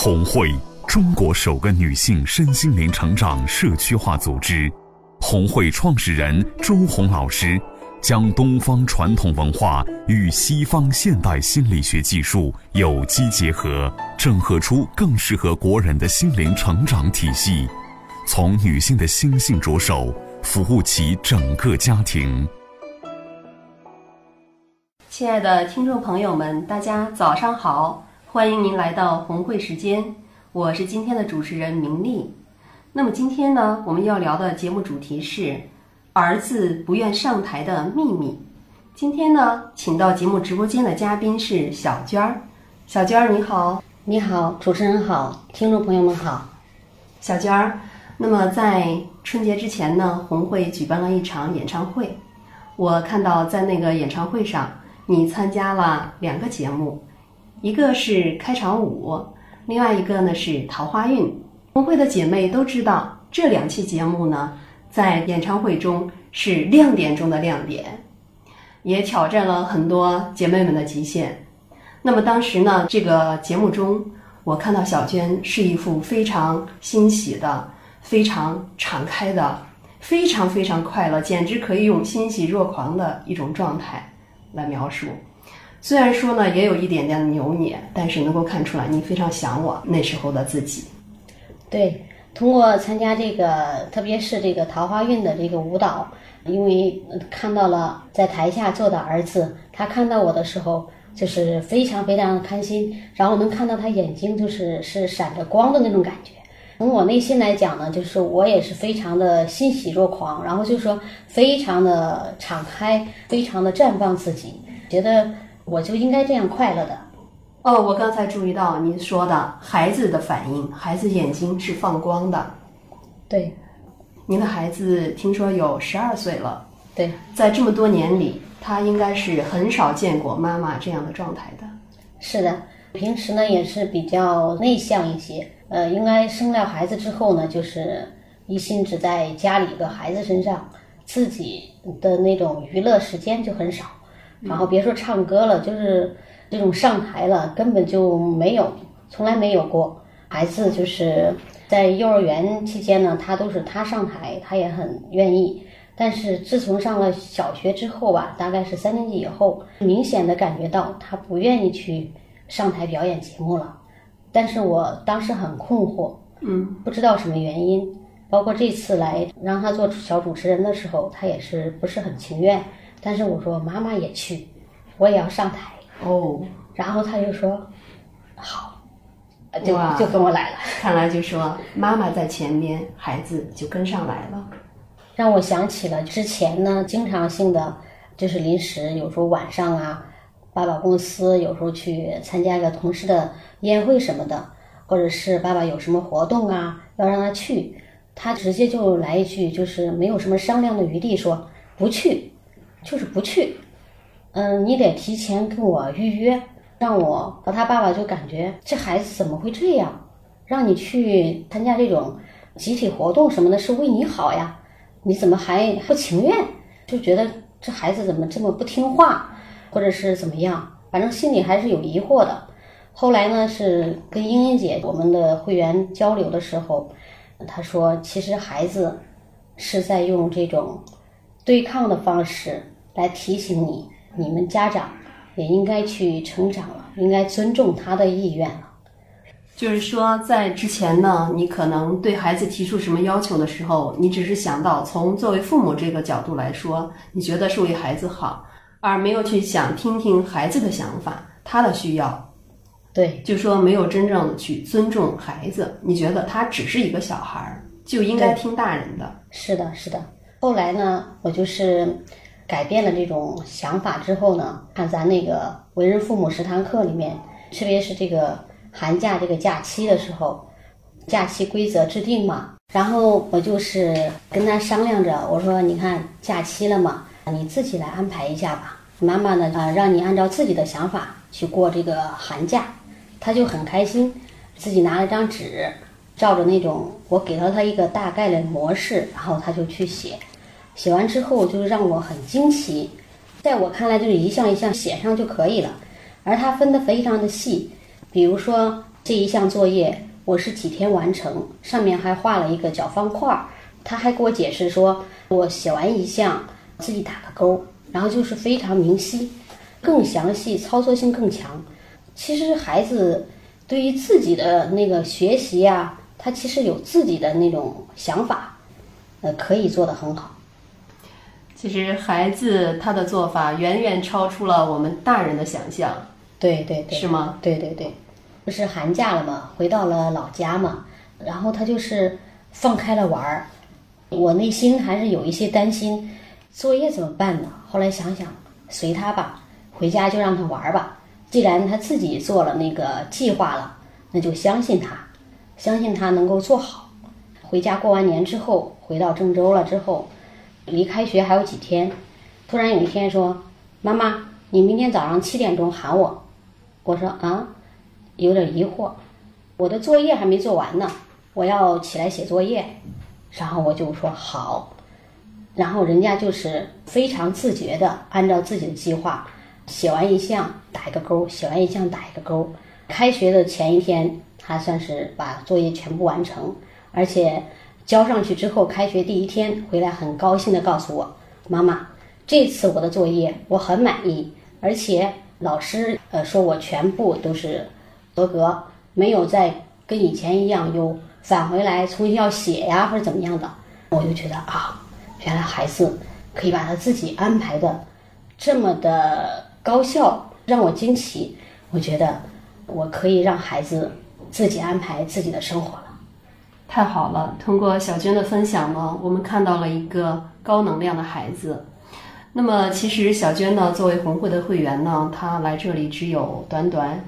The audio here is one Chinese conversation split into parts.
红会，中国首个女性身心灵成长社区化组织。红会创始人周红老师将东方传统文化与西方现代心理学技术有机结合，整合出更适合国人的心灵成长体系，从女性的心性着手，服务起整个家庭。亲爱的听众朋友们，大家早上好。欢迎您来到红会时间，我是今天的主持人明丽。那么今天呢，我们要聊的节目主题是儿子不愿上台的秘密。今天呢，请到节目直播间的嘉宾是小娟儿。小娟儿你好，你好，主持人好，听众朋友们好。小娟儿，那么在春节之前呢，红会举办了一场演唱会。我看到在那个演唱会上，你参加了两个节目。一个是开场舞，另外一个呢是桃花运。红会的姐妹都知道，这两期节目呢，在演唱会中是亮点中的亮点，也挑战了很多姐妹们的极限。那么当时呢，这个节目中，我看到小娟是一副非常欣喜的、非常敞开的、非常非常快乐，简直可以用欣喜若狂的一种状态来描述。虽然说呢，也有一点点扭捏，但是能够看出来你非常想我那时候的自己。对，通过参加这个，特别是这个桃花运的这个舞蹈，因为看到了在台下坐的儿子，他看到我的时候就是非常非常的开心，然后能看到他眼睛就是是闪着光的那种感觉。从我内心来讲呢，就是我也是非常的欣喜若狂，然后就说非常的敞开，非常的绽放自己，觉得。我就应该这样快乐的，哦，我刚才注意到您说的孩子的反应，孩子眼睛是放光的，对，您的孩子听说有十二岁了，对，在这么多年里，他应该是很少见过妈妈这样的状态的，是的，平时呢也是比较内向一些，呃，应该生了孩子之后呢，就是一心只在家里和孩子身上，自己的那种娱乐时间就很少。然后别说唱歌了，就是这种上台了，根本就没有，从来没有过。孩子就是在幼儿园期间呢，他都是他上台，他也很愿意。但是自从上了小学之后吧，大概是三年级以后，明显的感觉到他不愿意去上台表演节目了。但是我当时很困惑，嗯，不知道什么原因。包括这次来让他做小主持人的时候，他也是不是很情愿。但是我说妈妈也去，我也要上台哦。然后他就说好，就就跟我来了。看来就说妈妈在前面，孩子就跟上来了。让我想起了之前呢，经常性的就是临时，有时候晚上啊，爸爸公司有时候去参加一个同事的宴会什么的，或者是爸爸有什么活动啊，要让他去，他直接就来一句，就是没有什么商量的余地，说不去。就是不去，嗯，你得提前跟我预约，让我和他爸爸就感觉这孩子怎么会这样？让你去参加这种集体活动什么的，是为你好呀，你怎么还不情愿？就觉得这孩子怎么这么不听话，或者是怎么样？反正心里还是有疑惑的。后来呢，是跟英英姐我们的会员交流的时候，她说，其实孩子是在用这种。对抗的方式来提醒你，你们家长也应该去成长了，应该尊重他的意愿了。就是说，在之前呢，你可能对孩子提出什么要求的时候，你只是想到从作为父母这个角度来说，你觉得是为孩子好，而没有去想听听孩子的想法，他的需要。对，就说没有真正的去尊重孩子，你觉得他只是一个小孩儿，就应该听大人的。是的，是的。后来呢，我就是改变了这种想法之后呢，看咱那个为人父母十堂课里面，特别是这个寒假这个假期的时候，假期规则制定嘛，然后我就是跟他商量着，我说你看假期了嘛，你自己来安排一下吧，妈妈呢啊让你按照自己的想法去过这个寒假，他就很开心，自己拿了张纸，照着那种我给了他一个大概的模式，然后他就去写。写完之后，就是让我很惊奇，在我看来就是一项一项写上就可以了，而他分得非常的细，比如说这一项作业我是几天完成，上面还画了一个角方块儿。他还给我解释说，我写完一项自己打个勾，然后就是非常明晰，更详细，操作性更强。其实孩子对于自己的那个学习呀，他其实有自己的那种想法，呃，可以做得很好。其实孩子他的做法远远超出了我们大人的想象，对对对，是吗？对对对，不是寒假了嘛，回到了老家嘛，然后他就是放开了玩儿，我内心还是有一些担心，作业怎么办呢？后来想想，随他吧，回家就让他玩儿吧。既然他自己做了那个计划了，那就相信他，相信他能够做好。回家过完年之后，回到郑州了之后。离开学还有几天，突然有一天说：“妈妈，你明天早上七点钟喊我。”我说：“啊，有点疑惑，我的作业还没做完呢，我要起来写作业。”然后我就说：“好。”然后人家就是非常自觉的按照自己的计划写完一项打一个勾，写完一项打一个勾。开学的前一天，他算是把作业全部完成，而且。交上去之后，开学第一天回来，很高兴的告诉我：“妈妈，这次我的作业我很满意，而且老师呃说我全部都是合格，没有再跟以前一样又返回来重新要写呀或者怎么样的。”我就觉得啊，原来孩子可以把他自己安排的这么的高效，让我惊奇。我觉得我可以让孩子自己安排自己的生活了。太好了！通过小娟的分享呢，我们看到了一个高能量的孩子。那么，其实小娟呢，作为红会的会员呢，她来这里只有短短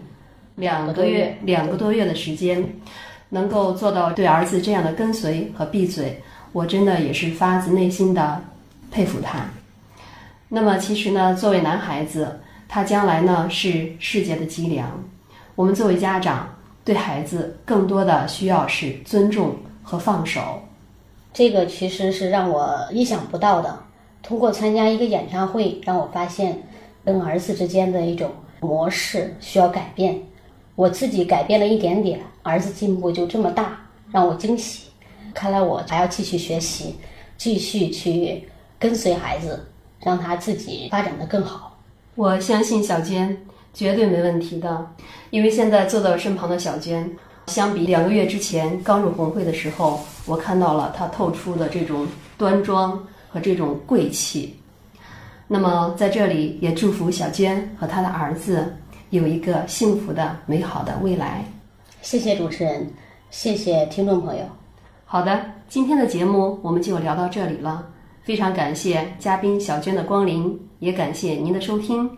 两个月、两个多月的时间，能够做到对儿子这样的跟随和闭嘴，我真的也是发自内心的佩服他。那么，其实呢，作为男孩子，他将来呢是世界的脊梁。我们作为家长。对孩子更多的需要是尊重和放手，这个其实是让我意想不到的。通过参加一个演唱会，让我发现跟儿子之间的一种模式需要改变。我自己改变了一点点，儿子进步就这么大，让我惊喜。看来我还要继续学习，继续去跟随孩子，让他自己发展的更好。我相信小娟。绝对没问题的，因为现在坐在我身旁的小娟，相比两个月之前刚入红会的时候，我看到了她透出的这种端庄和这种贵气。那么在这里也祝福小娟和她的儿子有一个幸福的、美好的未来。谢谢主持人，谢谢听众朋友。好的，今天的节目我们就聊到这里了，非常感谢嘉宾小娟的光临，也感谢您的收听。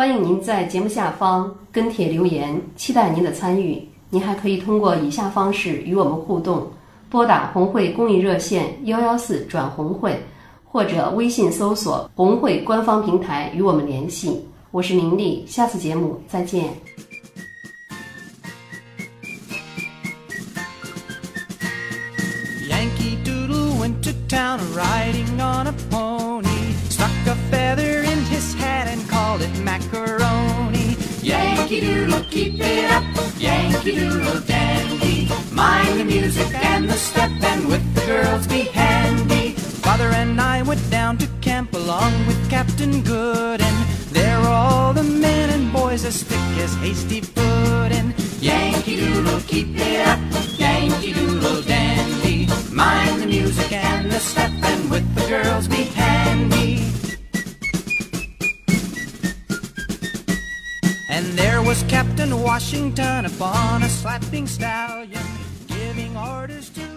欢迎您在节目下方跟帖留言，期待您的参与。您还可以通过以下方式与我们互动：拨打红会公益热线幺幺四转红会，或者微信搜索红会官方平台与我们联系。我是明丽，下次节目再见。Yankee Doodle, keep it up, Yankee Doodle dandy. Mind the music and the step, and with the girls be handy. Father and I went down to camp along with Captain Good, and there were all the men and boys as thick as hasty Captain Washington upon a slapping stallion, giving orders to